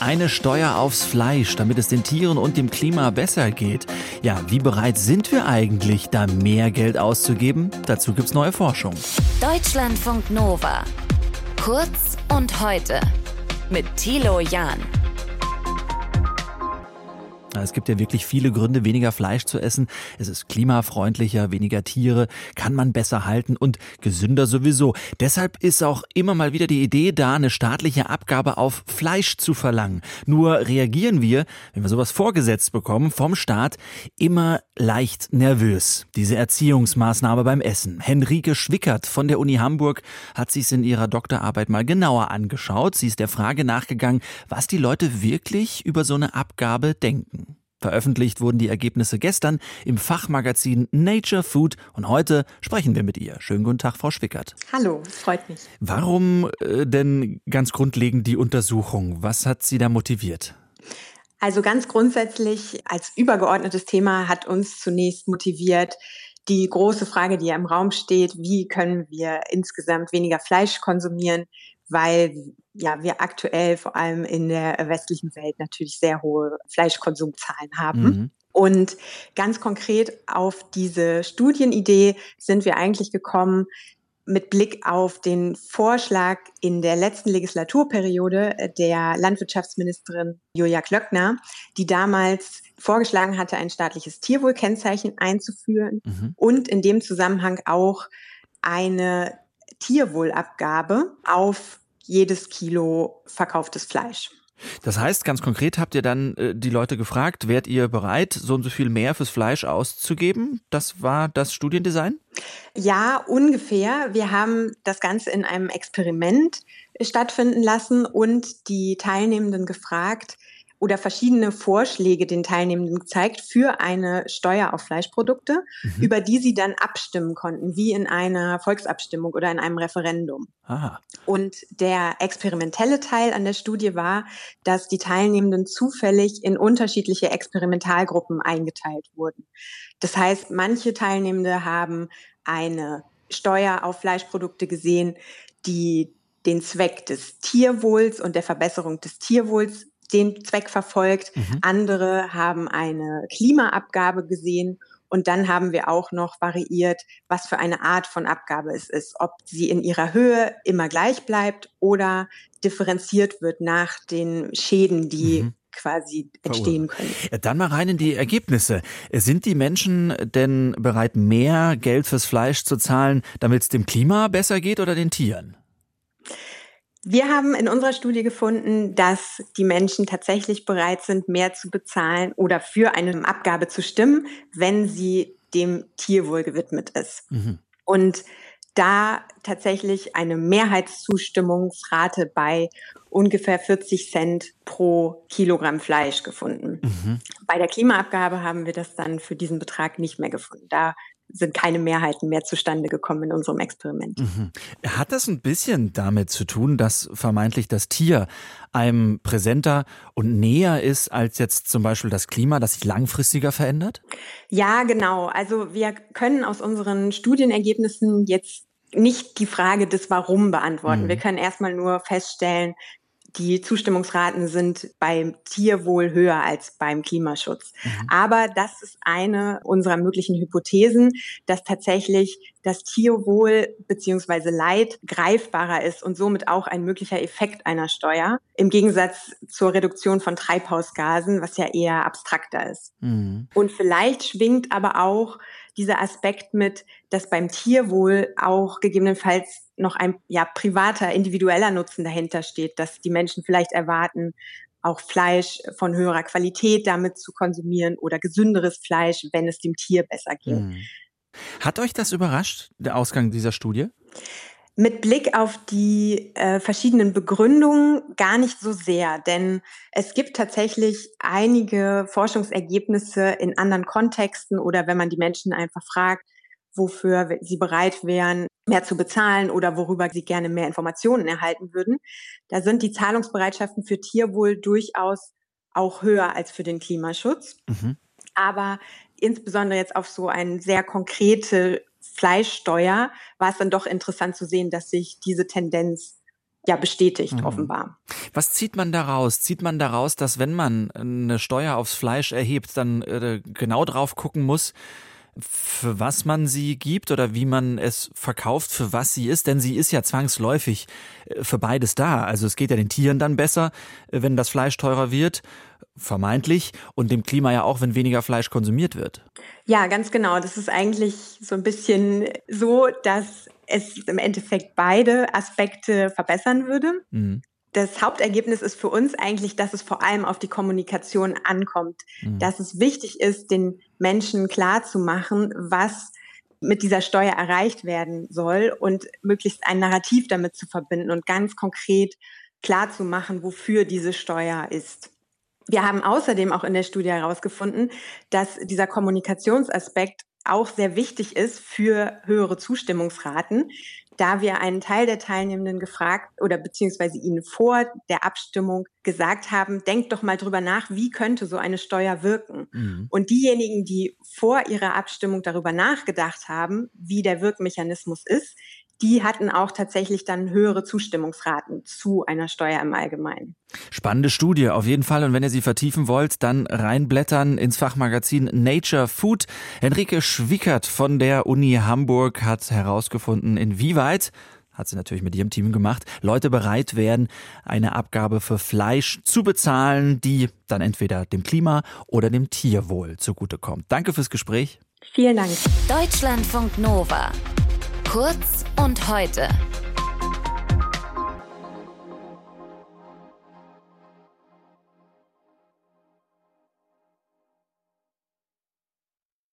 Eine Steuer aufs Fleisch, damit es den Tieren und dem Klima besser geht. Ja, wie bereit sind wir eigentlich, da mehr Geld auszugeben? Dazu gibt's neue Forschung. Deutschlandfunk Nova. Kurz und heute. Mit Thilo Jahn. Es gibt ja wirklich viele Gründe, weniger Fleisch zu essen. Es ist klimafreundlicher, weniger Tiere, kann man besser halten und gesünder sowieso. Deshalb ist auch immer mal wieder die Idee da, eine staatliche Abgabe auf Fleisch zu verlangen. Nur reagieren wir, wenn wir sowas vorgesetzt bekommen vom Staat, immer leicht nervös. Diese Erziehungsmaßnahme beim Essen. Henrike Schwickert von der Uni Hamburg hat sich in ihrer Doktorarbeit mal genauer angeschaut. Sie ist der Frage nachgegangen, was die Leute wirklich über so eine Abgabe denken. Veröffentlicht wurden die Ergebnisse gestern im Fachmagazin Nature Food und heute sprechen wir mit ihr. Schönen guten Tag, Frau Schwickert. Hallo, freut mich. Warum äh, denn ganz grundlegend die Untersuchung? Was hat Sie da motiviert? Also ganz grundsätzlich als übergeordnetes Thema hat uns zunächst motiviert, die große Frage, die ja im Raum steht, wie können wir insgesamt weniger Fleisch konsumieren, weil ja, wir aktuell vor allem in der westlichen Welt natürlich sehr hohe Fleischkonsumzahlen haben. Mhm. Und ganz konkret auf diese Studienidee sind wir eigentlich gekommen mit Blick auf den Vorschlag in der letzten Legislaturperiode der Landwirtschaftsministerin Julia Klöckner, die damals vorgeschlagen hatte, ein staatliches Tierwohlkennzeichen einzuführen mhm. und in dem Zusammenhang auch eine Tierwohlabgabe auf jedes Kilo verkauftes Fleisch. Das heißt, ganz konkret habt ihr dann äh, die Leute gefragt, wärt ihr bereit, so und so viel mehr fürs Fleisch auszugeben? Das war das Studiendesign? Ja, ungefähr. Wir haben das Ganze in einem Experiment stattfinden lassen und die Teilnehmenden gefragt, oder verschiedene Vorschläge den Teilnehmenden gezeigt für eine Steuer auf Fleischprodukte, mhm. über die sie dann abstimmen konnten, wie in einer Volksabstimmung oder in einem Referendum. Aha. Und der experimentelle Teil an der Studie war, dass die Teilnehmenden zufällig in unterschiedliche Experimentalgruppen eingeteilt wurden. Das heißt, manche Teilnehmende haben eine Steuer auf Fleischprodukte gesehen, die den Zweck des Tierwohls und der Verbesserung des Tierwohls den Zweck verfolgt. Mhm. Andere haben eine Klimaabgabe gesehen. Und dann haben wir auch noch variiert, was für eine Art von Abgabe es ist. Ob sie in ihrer Höhe immer gleich bleibt oder differenziert wird nach den Schäden, die mhm quasi entstehen können. Dann mal rein in die Ergebnisse. Sind die Menschen denn bereit, mehr Geld fürs Fleisch zu zahlen, damit es dem Klima besser geht oder den Tieren? Wir haben in unserer Studie gefunden, dass die Menschen tatsächlich bereit sind, mehr zu bezahlen oder für eine Abgabe zu stimmen, wenn sie dem Tierwohl gewidmet ist. Mhm. Und da tatsächlich eine Mehrheitszustimmungsrate bei ungefähr 40 Cent pro Kilogramm Fleisch gefunden. Mhm. Bei der Klimaabgabe haben wir das dann für diesen Betrag nicht mehr gefunden. Da sind keine Mehrheiten mehr zustande gekommen in unserem Experiment. Mhm. Hat das ein bisschen damit zu tun, dass vermeintlich das Tier einem präsenter und näher ist als jetzt zum Beispiel das Klima, das sich langfristiger verändert? Ja, genau. Also wir können aus unseren Studienergebnissen jetzt nicht die Frage des Warum beantworten. Mhm. Wir können erstmal nur feststellen, die Zustimmungsraten sind beim Tierwohl höher als beim Klimaschutz. Mhm. Aber das ist eine unserer möglichen Hypothesen, dass tatsächlich das Tierwohl beziehungsweise Leid greifbarer ist und somit auch ein möglicher Effekt einer Steuer im Gegensatz zur Reduktion von Treibhausgasen, was ja eher abstrakter ist. Mhm. Und vielleicht schwingt aber auch dieser Aspekt mit, dass beim Tierwohl auch gegebenenfalls noch ein ja, privater, individueller Nutzen dahinter steht, dass die Menschen vielleicht erwarten, auch Fleisch von höherer Qualität damit zu konsumieren oder gesünderes Fleisch, wenn es dem Tier besser geht. Hm. Hat euch das überrascht, der Ausgang dieser Studie? Mit Blick auf die äh, verschiedenen Begründungen gar nicht so sehr, denn es gibt tatsächlich einige Forschungsergebnisse in anderen Kontexten oder wenn man die Menschen einfach fragt, wofür sie bereit wären, mehr zu bezahlen oder worüber sie gerne mehr Informationen erhalten würden. Da sind die Zahlungsbereitschaften für Tierwohl durchaus auch höher als für den Klimaschutz. Mhm. Aber insbesondere jetzt auf so eine sehr konkrete Fleischsteuer war es dann doch interessant zu sehen, dass sich diese Tendenz ja bestätigt mhm. offenbar. Was zieht man daraus? Zieht man daraus, dass wenn man eine Steuer aufs Fleisch erhebt, dann äh, genau drauf gucken muss, für was man sie gibt oder wie man es verkauft, für was sie ist, denn sie ist ja zwangsläufig äh, für beides da. Also es geht ja den Tieren dann besser, äh, wenn das Fleisch teurer wird, vermeintlich, und dem Klima ja auch, wenn weniger Fleisch konsumiert wird. Ja, ganz genau. Das ist eigentlich so ein bisschen so, dass es im Endeffekt beide Aspekte verbessern würde. Mhm das Hauptergebnis ist für uns eigentlich, dass es vor allem auf die Kommunikation ankommt, mhm. dass es wichtig ist, den Menschen klar zu machen, was mit dieser Steuer erreicht werden soll und möglichst ein Narrativ damit zu verbinden und ganz konkret klar zu machen, wofür diese Steuer ist. Wir haben außerdem auch in der Studie herausgefunden, dass dieser Kommunikationsaspekt auch sehr wichtig ist für höhere Zustimmungsraten da wir einen Teil der Teilnehmenden gefragt oder beziehungsweise ihnen vor der Abstimmung gesagt haben, denkt doch mal drüber nach, wie könnte so eine Steuer wirken. Mhm. Und diejenigen, die vor ihrer Abstimmung darüber nachgedacht haben, wie der Wirkmechanismus ist, die hatten auch tatsächlich dann höhere Zustimmungsraten zu einer Steuer im Allgemeinen. Spannende Studie auf jeden Fall. Und wenn ihr sie vertiefen wollt, dann reinblättern ins Fachmagazin Nature Food. Henrike Schwickert von der Uni Hamburg hat herausgefunden, inwieweit hat sie natürlich mit ihrem Team gemacht, Leute bereit wären, eine Abgabe für Fleisch zu bezahlen, die dann entweder dem Klima oder dem Tierwohl zugutekommt. Danke fürs Gespräch. Vielen Dank. Deutschlandfunk Nova. Kurz und heute.